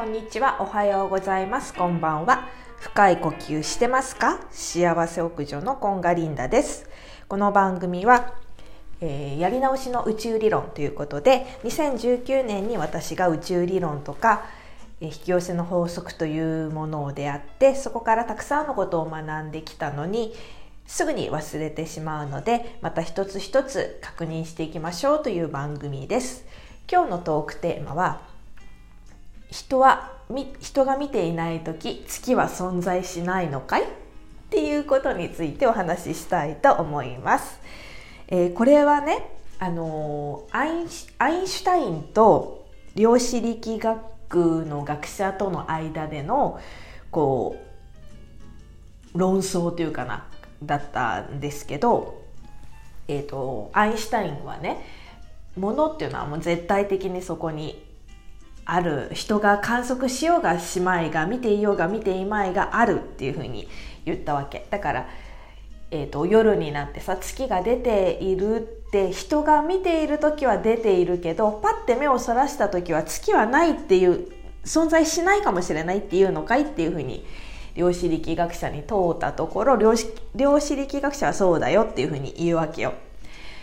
こんにちは。おはようございます。こんばんは。深い呼吸してますか？幸せ屋上のコンガリンダです。この番組は、えー、やり直しの宇宙理論ということで2019年に私が宇宙理論とかえ引き寄せの法則というものを出会ってそこからたくさんのことを学んできたのにすぐに忘れてしまうのでまた一つ一つ確認していきましょうという番組です。今日のトークテーマは人は人が見ていない時月は存在しないのかい？っていうことについてお話ししたいと思います、えー、これはねあのアインシュタインと量子力学の学者との間でのこう論争というかなだったんですけど、えーと、アインシュタインはねものっていうのはもう絶対的にそこにある人が観測しようがしまいが見ていようが見ていまいがあるっていうふうに言ったわけだから、えーと、夜になってさ月が出ているって人が見ている時は出ているけどパッて目をそらした時は月はないっていう存在しないかもしれないっていうのかいっていうふうに量子力学者に問うたところ量子量子力学者はそうだよっていうふうに言うわけよ。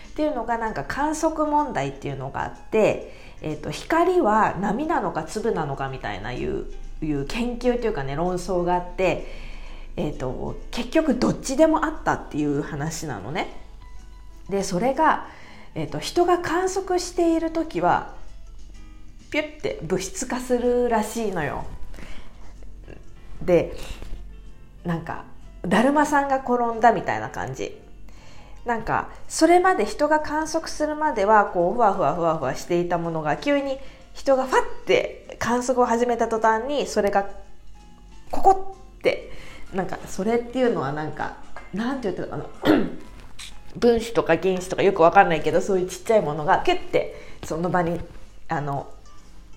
っていうのがなんか観測問題っていうのがあって、えーと、光は波なのか粒なのかみたいないういう研究というかね論争があって、えーと、結局どっちでもあったっていう話なのね。でそれが、えーと人が観測している時はピュッて物質化するらしいのよ。でなんかだるまさんが転んだみたいな感じなんかそれまで人が観測するまではこうふわふわふわふわしていたものが急に人がファッて観測を始めた途端にそれがここってなんかそれっていうのはなんかなんて言ってたかな。分子とか原子とかよくわかんないけどそういうちっちゃいものがキュッてその場にあの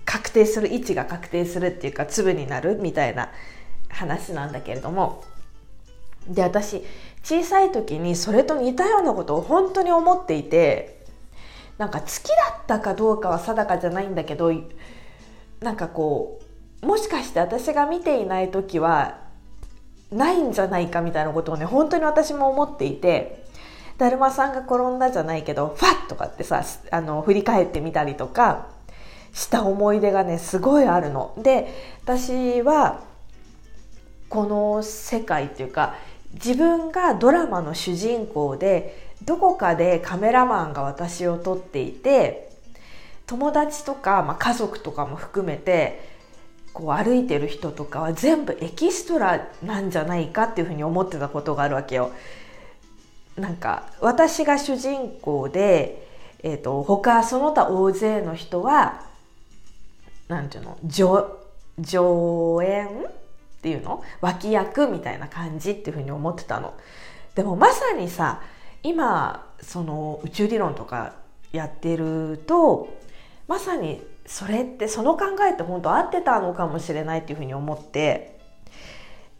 確定する位置が確定するっていうか粒になるみたいな話なんだけれども。で私小さい時にそれと似たようなことを本当に思っていてなんか月だったかどうかは定かじゃないんだけどなんかこうもしかして私が見ていない時はないんじゃないかみたいなことをね本当に私も思っていてだるまさんが転んだじゃないけどファッとかってさあの振り返ってみたりとかした思い出がねすごいあるの。で私はこの世界っていうか自分がドラマの主人公でどこかでカメラマンが私を撮っていて友達とか、まあ、家族とかも含めてこう歩いてる人とかは全部エキストラなんじゃないかっていうふうに思ってたことがあるわけよ。なんか私が主人公で、えーと、他その他大勢の人はなんていうの上演？っていうの？脇役みたいな感じっていうふうに思ってたの。でもまさにさ今その宇宙理論とかやってるとまさにそれってその考えって本当合ってたのかもしれないっていうふうに思って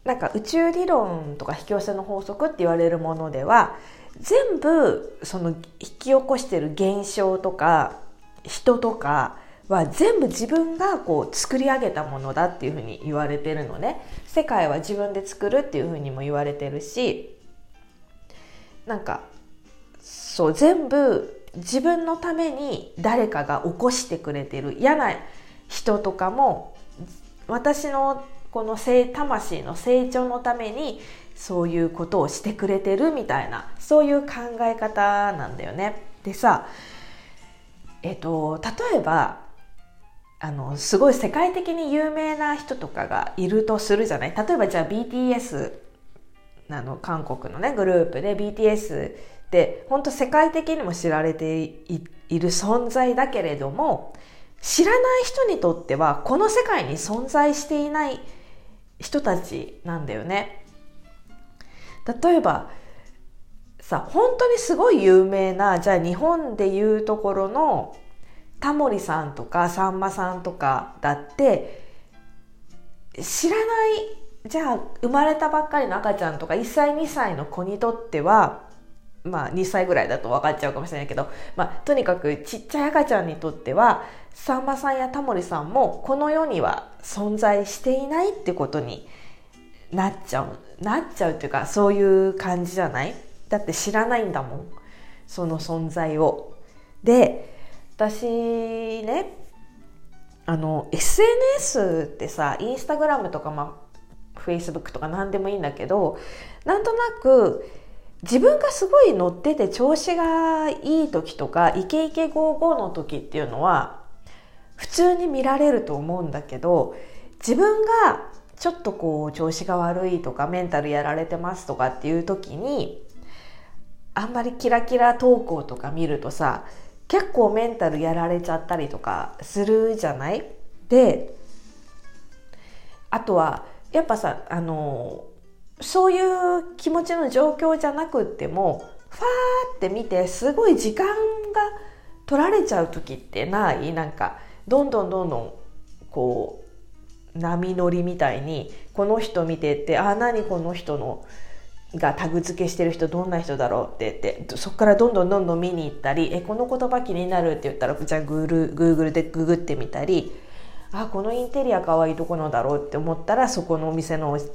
なんか宇宙理論とか引き寄せの法則って言われるものでは全部その引き起こしてる現象とか人とかは全部自分がこう作り上げたものだっていうふうに言われてるのね世界は自分で作るっていうふうにも言われてるしなんかそう全部自分のために誰かが起こしてくれてる嫌な人とかも私のこの魂の成長のためにそういうことをしてくれてるみたいなそういう考え方なんだよね。でさえっと例えばあのすごい世界的に有名な人とかがいるとするじゃない？例えばじゃあ BTS あの韓国のねグループで BTS って本当世界的にも知られている存在だけれども知らない人にとってはこの世界に存在していない人たちなんだよね。例えばさ本当にすごい有名なじゃあ日本でいうところのタモリさんとかさんまさんとかだって知らないじゃあ生まれたばっかりの赤ちゃんとか1歳2歳の子にとってはまあ、2歳ぐらいだと分かっちゃうかもしれないけど、まあ、とにかくちっちゃい赤ちゃんにとってはさんまさんやタモリさんもこの世には存在していないってことになっちゃうなっちゃうっていうかそういう感じじゃない？だって知らないんだもんその存在を。で私ねあの SNS ってさインスタグラムとか、まあ、フェイスブックとか何でもいいんだけどなんとなく自分がすごい乗ってて調子がいい時とかイケイケゴーゴーの時っていうのは普通に見られると思うんだけど自分がちょっとこう調子が悪いとかメンタルやられてますとかっていう時にあんまりキラキラ投稿とか見るとさ結構メンタルやられちゃったりとかするじゃない？であとはやっぱさあのそういう気持ちの状況じゃなくってもファーって見てすごい時間が取られちゃう時ってない？なんかどんどんどんどんこう波乗りみたいにこの人見てってあ何この人のがタグ付けしてる人どんな人だろうって言ってそこからどんどんどんどん見に行ったりえこの言葉気になるって言ったらじゃあグールグーグルでググってみたりあこのインテリアかわいいどこのだろうって思ったらそこのお店のを調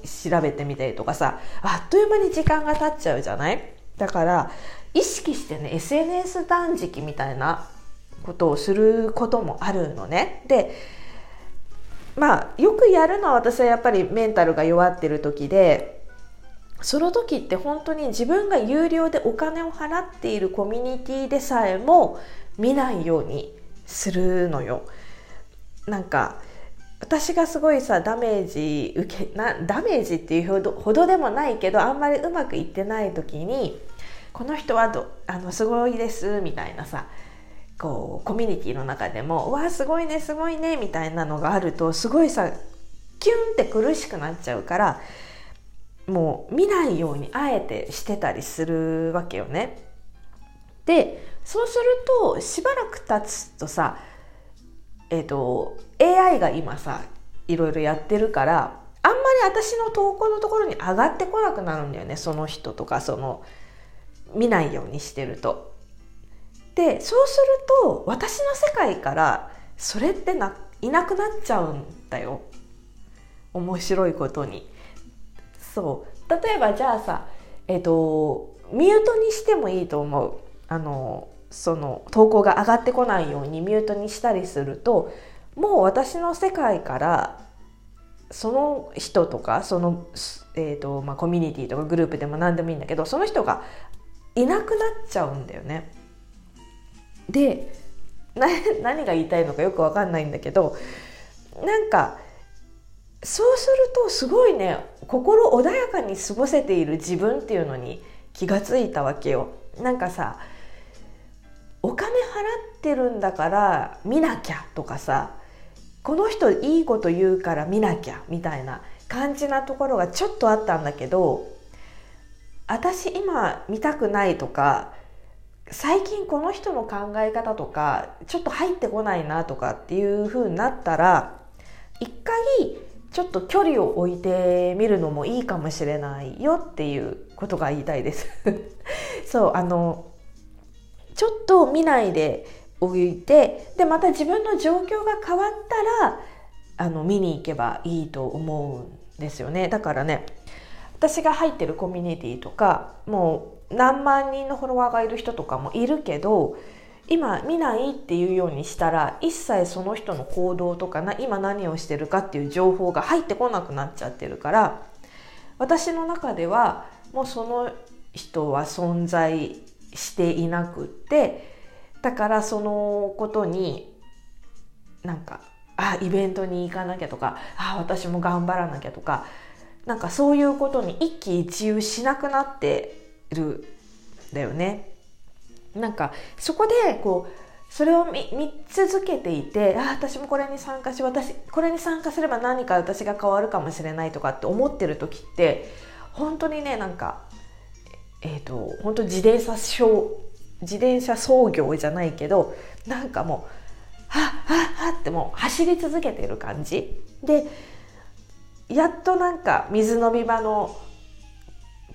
べてみたりとかさあっという間に時間が経っちゃうじゃない？だから意識してね SNS 断食みたいなことをすることもあるのね。でまあよくやるのは私はやっぱりメンタルが弱ってる時でその時って本当に自分が有料でお金を払っているコミュニティでさえも見ないようにするのよ。なんか私がすごいさダメージ受けなダメージっていうほどでもないけどあんまりうまくいってない時にこの人はどあのすごいですみたいなさこうコミュニティの中でも「わあすごいねすごいね」みたいなのがあるとすごいさキュンって苦しくなっちゃうからもう見ないようにあえてしてたりするわけよね。でそうするとしばらく経つとさえっ、ー、と AI が今さいろいろやってるからあんまり私の投稿のところに上がってこなくなるんだよねその人とかその見ないようにしてると。でそうすると私の世界からそれってないなくなっちゃうんだよ面白いことに。そう例えばじゃあさえっ、ー、とミュートにしてもいいと思うあのその投稿が上がってこないようにミュートにしたりするともう私の世界からその人とかその、えーとまあ、コミュニティとかグループでも何でもいいんだけどその人がいなくなっちゃうんだよね。で 何が言いたいのかよく分かんないんだけどなんかそうするとすごいね心穏やかに過ごせている自分っていうのに気がついたわけよ。なんかさお金払ってるんだから見なきゃとかさこの人いいこと言うから見なきゃみたいな感じなところがちょっとあったんだけど私今見たくないとか最近この人の考え方とかちょっと入ってこないなとかっていう風になったら一回ちょっと距離を置いてみるのもいいかもしれないよっていうことが言いたいです。そうあのちょっと見ないでおいてでまた自分の状況が変わったらあの見に行けばいいと思うんですよね。だからね私が入ってるコミュニティとかもう何万人のフォロワーがいる人とかもいるけど今見ないっていうようにしたら一切その人の行動とかな今何をしてるかっていう情報が入ってこなくなっちゃってるから私の中ではもうその人は存在していなくってだからそのことになんかあイベントに行かなきゃとかあ私も頑張らなきゃとかなんかそういうことに一喜一憂しなくなってるだよね。なんかそこでこうそれを見続けていてあ私もこれに参加し私これに参加すれば何か私が変わるかもしれないとかって思ってる時って本当にねなんかえっ、ー、と本当自転車自転車操業じゃないけどなんかもうはっはっはってもう走り続けてる感じ。でやっとなんか水飲み場の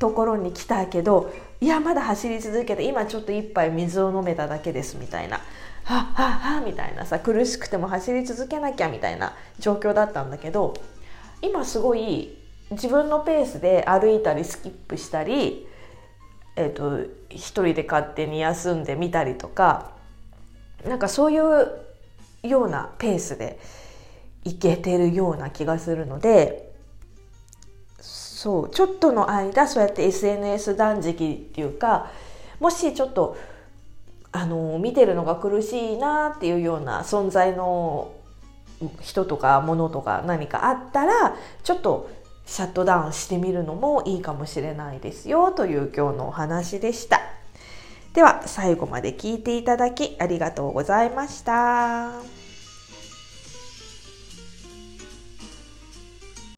ところに来たけどいやまだ走り続けて今ちょっと一杯水を飲めただけですみたいな。はっはっはみたいなさ苦しくても走り続けなきゃみたいな状況だったんだけど今すごい自分のペースで歩いたりスキップしたり、えーと、一人で勝手に休んでみたりとかなんかそういうようなペースでいけてるような気がするのでそうちょっとの間そうやって SNS 断食っていうかもしちょっとあの見てるのが苦しいなっていうような存在の人とか物とか何かあったらちょっとシャットダウンしてみるのもいいかもしれないですよという今日のお話でした。では最後まで聞いていただきありがとうございました。